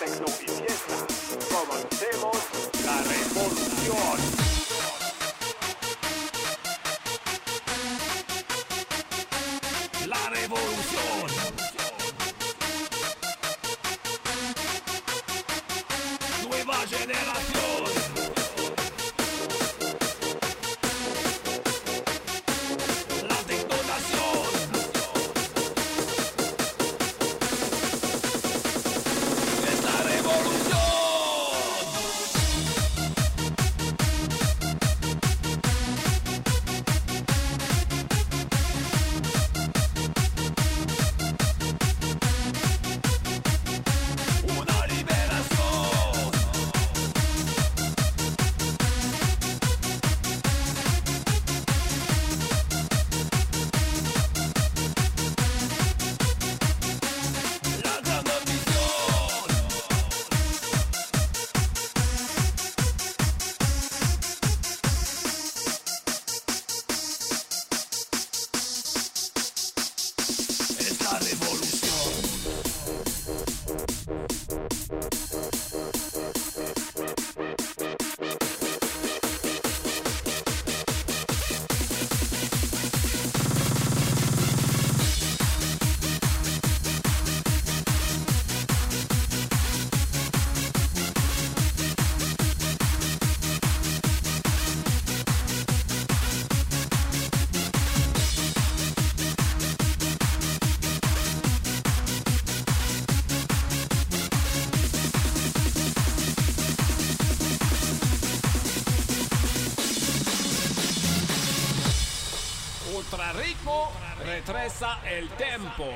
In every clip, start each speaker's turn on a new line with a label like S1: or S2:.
S1: 100% tecno
S2: retrasa el tiempo.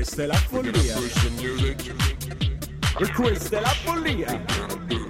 S3: Questa è la follia. Questa è la follia.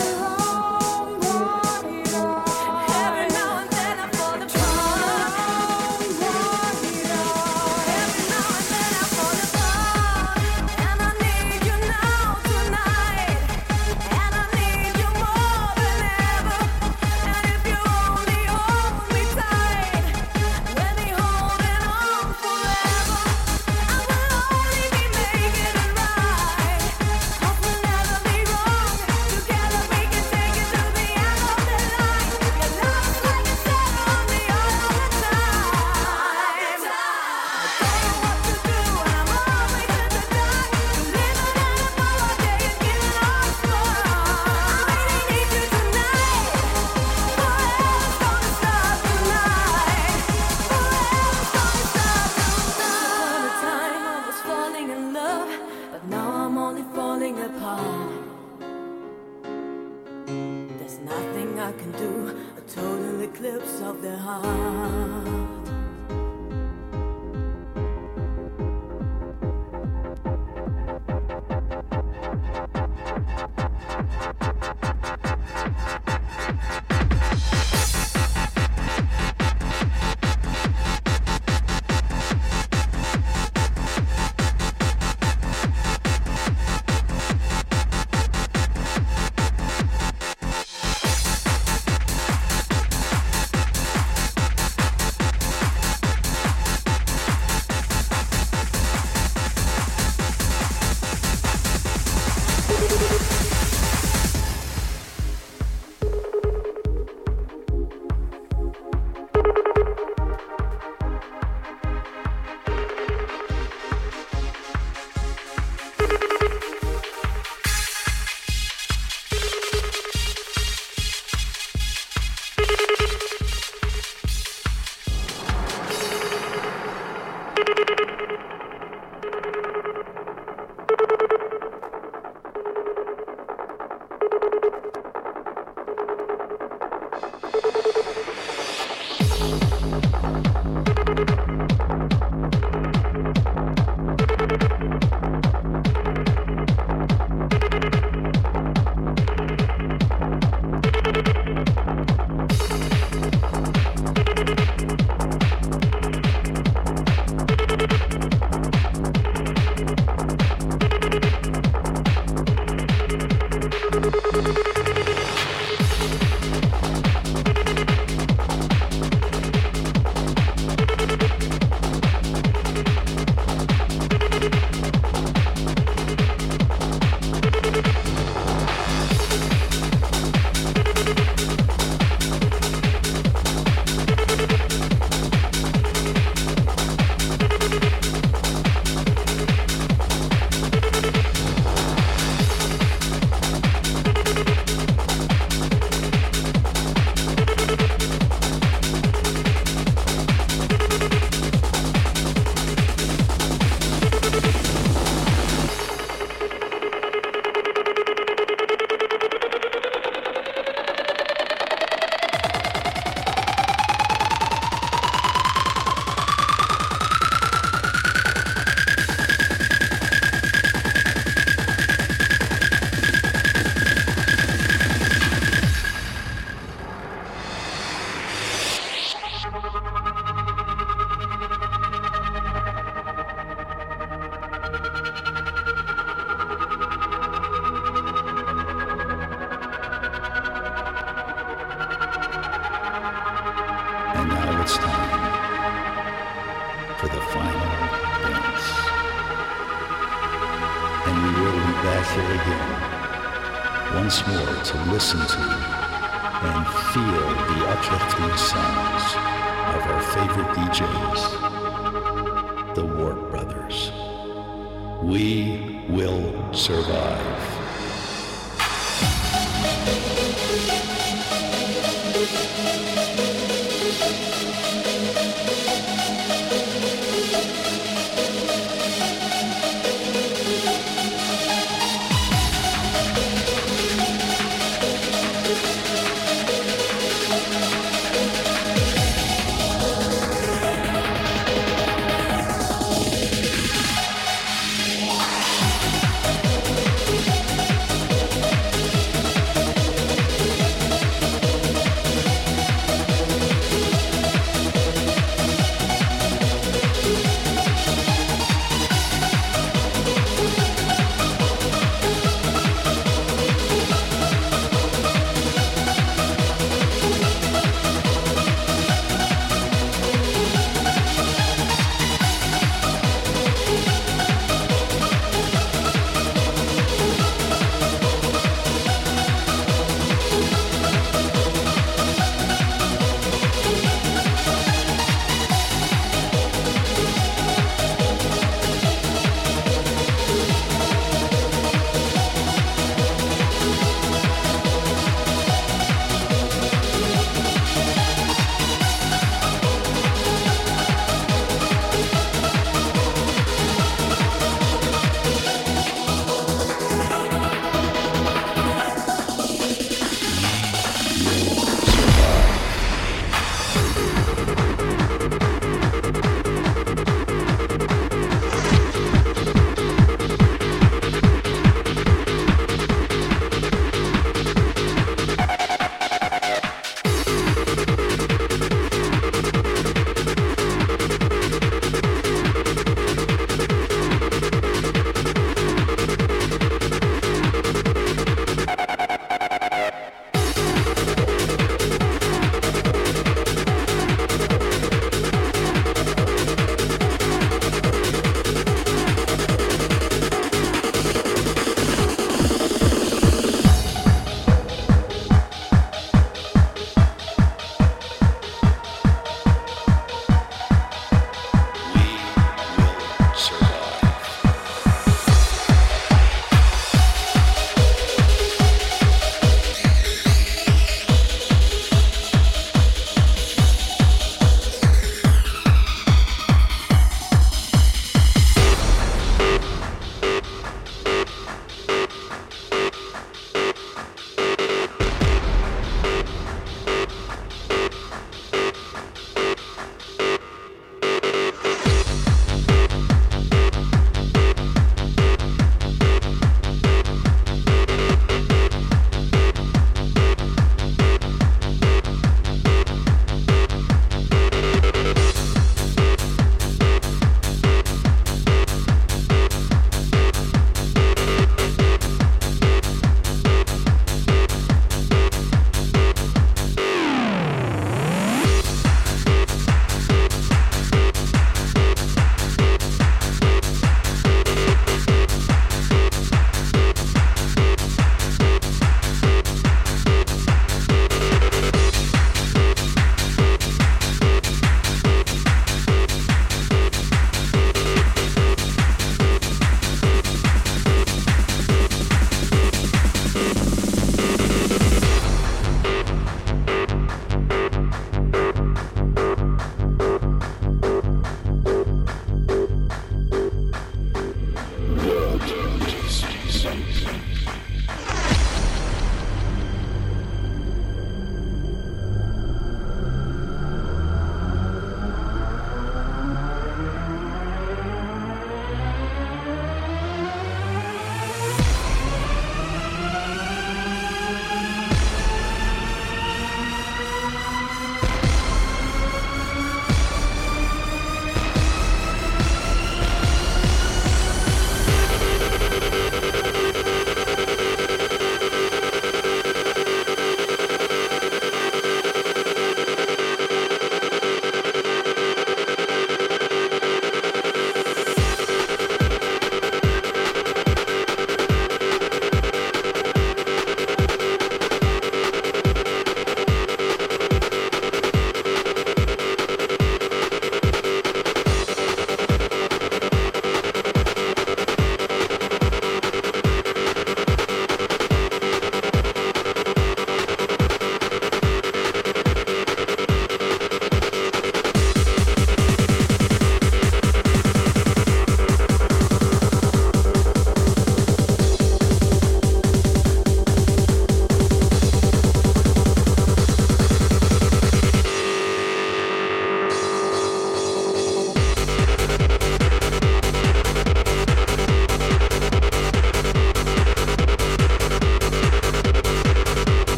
S4: We
S5: will survive.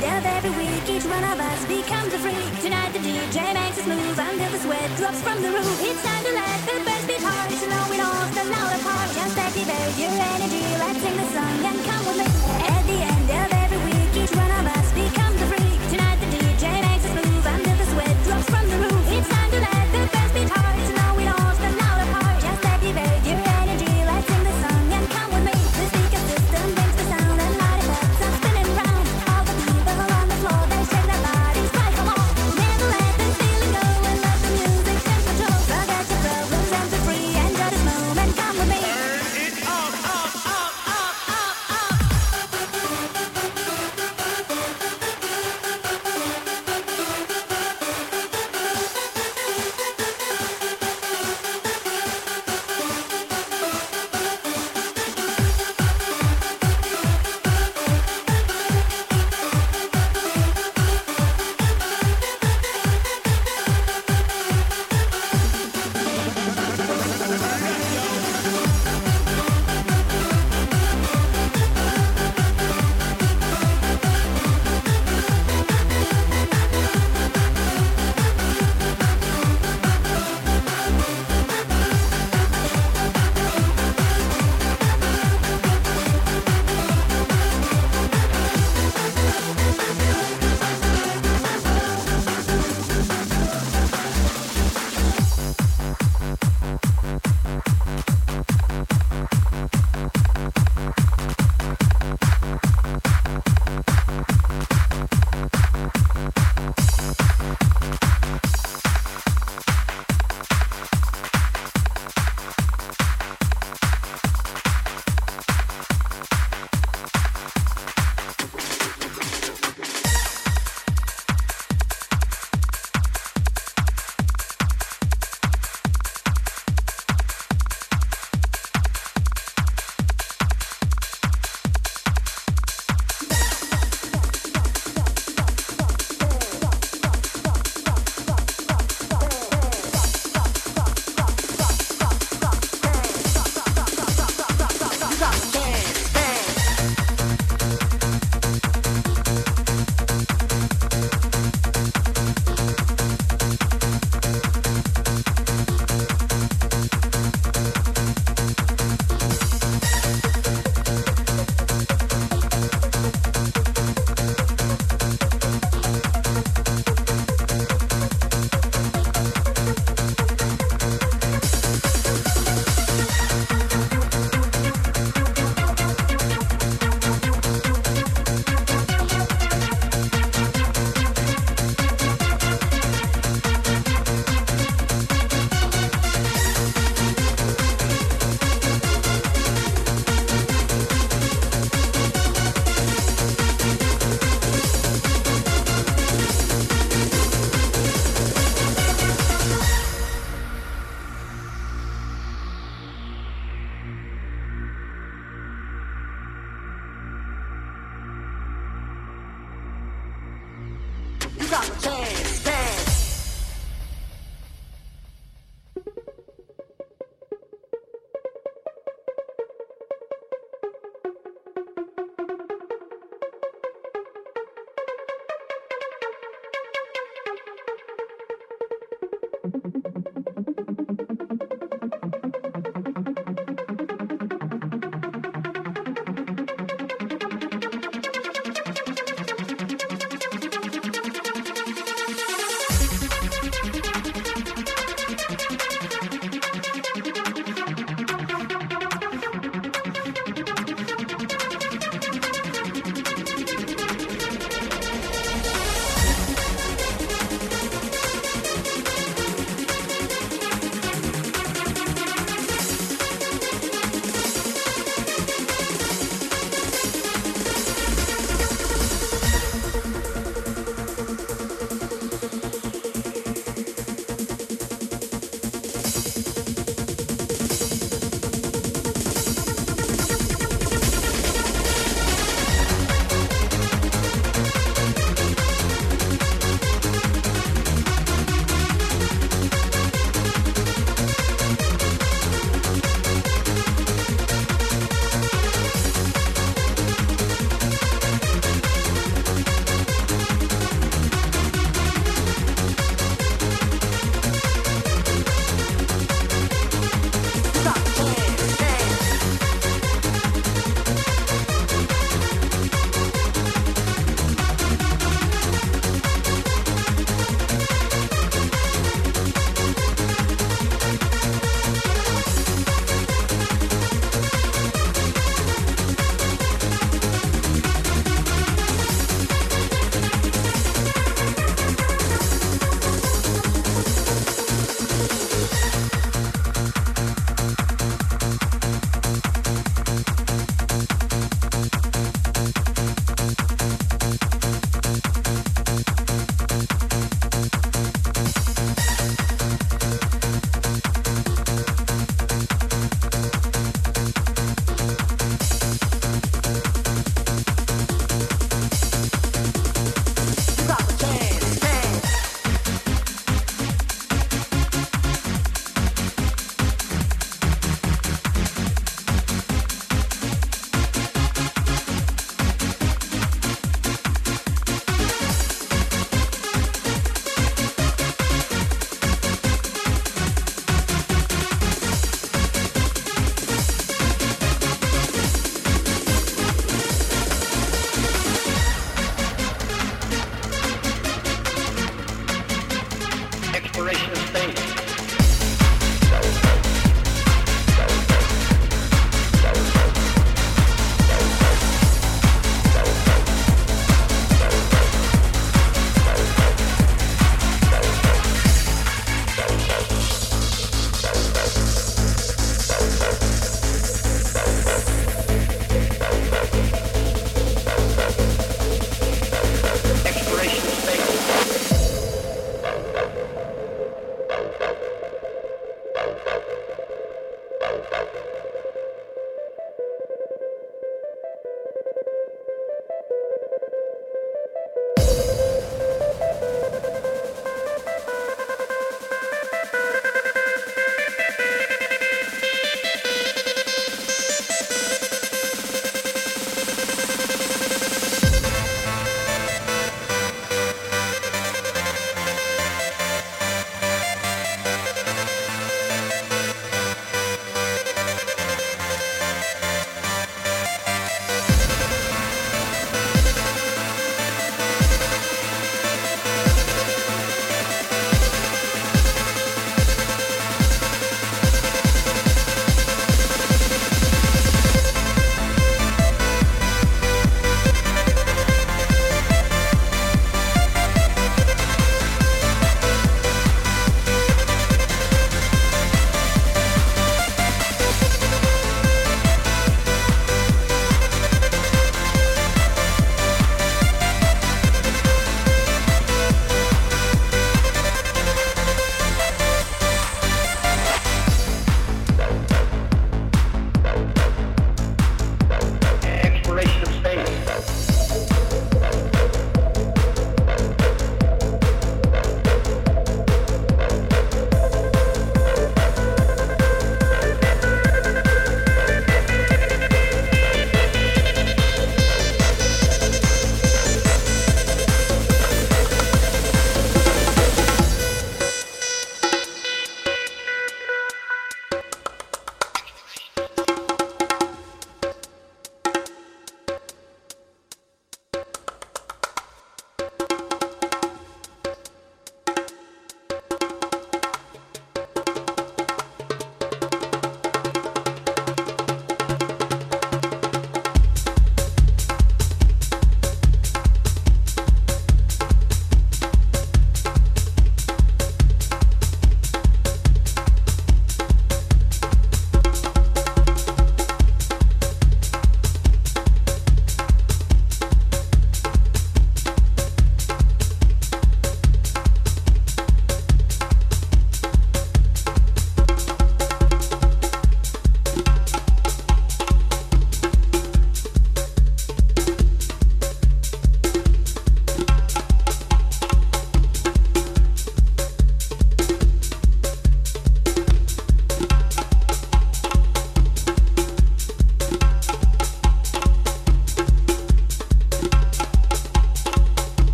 S6: death every week. Each one of us becomes a freak. Tonight the DJ makes us move until the sweat drops from the roof. It's time to let the bass beat hard. So now we all stand out apart. Just activate your energy. Let's sing the song and come with me. At the end.